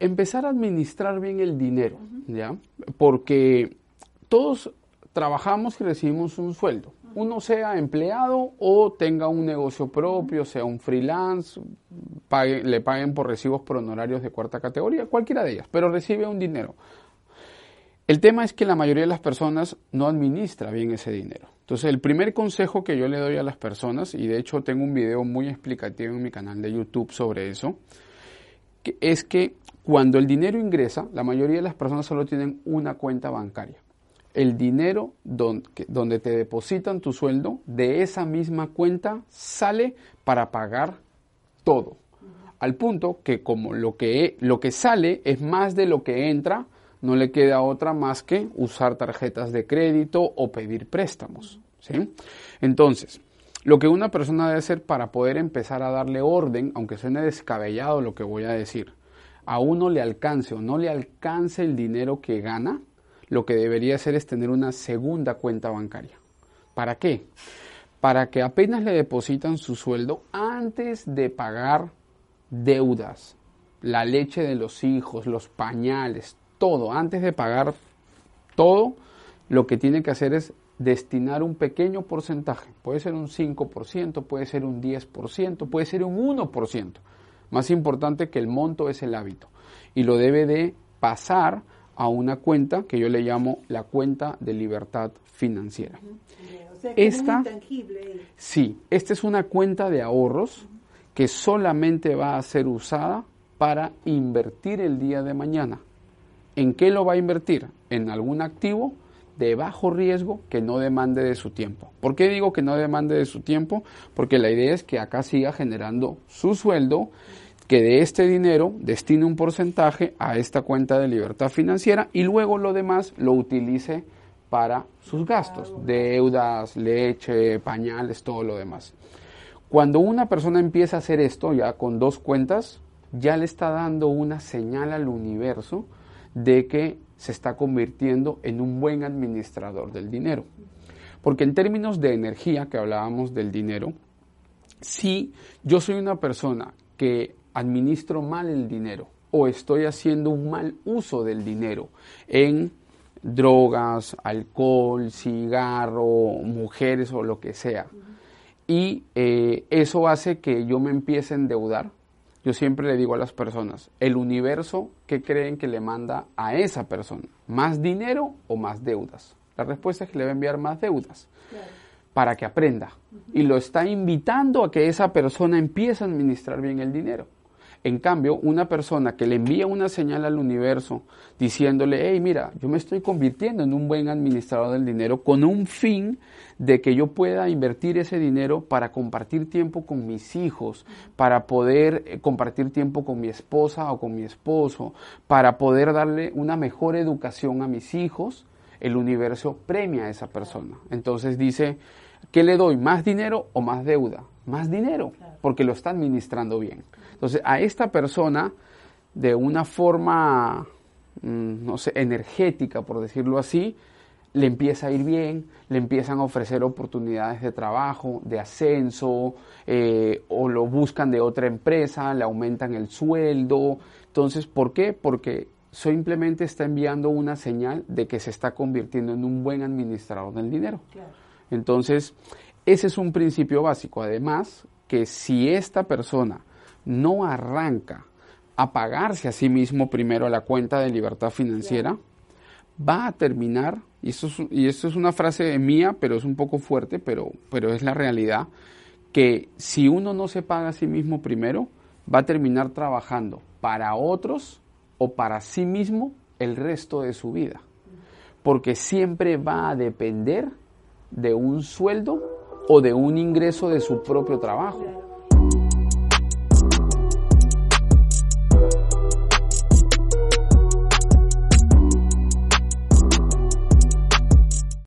Empezar a administrar bien el dinero, ¿ya? Porque todos trabajamos y recibimos un sueldo. Uno sea empleado o tenga un negocio propio, sea un freelance, le paguen por recibos por honorarios de cuarta categoría, cualquiera de ellas, pero recibe un dinero. El tema es que la mayoría de las personas no administra bien ese dinero. Entonces, el primer consejo que yo le doy a las personas, y de hecho tengo un video muy explicativo en mi canal de YouTube sobre eso, es que cuando el dinero ingresa, la mayoría de las personas solo tienen una cuenta bancaria. El dinero donde, te depositan tu sueldo, de esa misma cuenta sale para pagar todo. Al punto que como lo que, lo que sale es más de lo que entra, no le queda otra más que usar tarjetas de crédito o pedir préstamos. ¿sí? Entonces, lo que una persona debe hacer para poder empezar a darle orden, aunque suene descabellado lo que voy a decir, a uno le alcance o no le alcance el dinero que gana, lo que debería hacer es tener una segunda cuenta bancaria. ¿Para qué? Para que apenas le depositan su sueldo antes de pagar deudas, la leche de los hijos, los pañales, todo, antes de pagar todo, lo que tiene que hacer es destinar un pequeño porcentaje. Puede ser un 5%, puede ser un 10%, puede ser un 1%. Más importante que el monto es el hábito y lo debe de pasar a una cuenta que yo le llamo la cuenta de libertad financiera. esta, sí, esta es una cuenta de ahorros que solamente va a ser usada para invertir el día de mañana. ¿En qué lo va a invertir? En algún activo de bajo riesgo que no demande de su tiempo. ¿Por qué digo que no demande de su tiempo? Porque la idea es que acá siga generando su sueldo, que de este dinero destine un porcentaje a esta cuenta de libertad financiera y luego lo demás lo utilice para sus gastos, deudas, leche, pañales, todo lo demás. Cuando una persona empieza a hacer esto ya con dos cuentas, ya le está dando una señal al universo de que se está convirtiendo en un buen administrador del dinero. Porque en términos de energía, que hablábamos del dinero, si yo soy una persona que administro mal el dinero o estoy haciendo un mal uso del dinero en drogas, alcohol, cigarro, mujeres o lo que sea. Y eh, eso hace que yo me empiece a endeudar yo siempre le digo a las personas, el universo, ¿qué creen que le manda a esa persona? ¿Más dinero o más deudas? La respuesta es que le va a enviar más deudas para que aprenda. Y lo está invitando a que esa persona empiece a administrar bien el dinero. En cambio, una persona que le envía una señal al universo diciéndole, hey, mira, yo me estoy convirtiendo en un buen administrador del dinero con un fin de que yo pueda invertir ese dinero para compartir tiempo con mis hijos, para poder eh, compartir tiempo con mi esposa o con mi esposo, para poder darle una mejor educación a mis hijos, el universo premia a esa persona. Entonces dice, ¿qué le doy? ¿Más dinero o más deuda? Más dinero, porque lo está administrando bien. Entonces, a esta persona, de una forma, mm, no sé, energética, por decirlo así, le empieza a ir bien, le empiezan a ofrecer oportunidades de trabajo, de ascenso, eh, o lo buscan de otra empresa, le aumentan el sueldo. Entonces, ¿por qué? Porque simplemente está enviando una señal de que se está convirtiendo en un buen administrador del dinero. Entonces, ese es un principio básico. Además, que si esta persona no arranca a pagarse a sí mismo primero la cuenta de libertad financiera, va a terminar, y esto, es, y esto es una frase mía, pero es un poco fuerte, pero, pero es la realidad, que si uno no se paga a sí mismo primero, va a terminar trabajando para otros o para sí mismo el resto de su vida. Porque siempre va a depender de un sueldo o de un ingreso de su propio trabajo.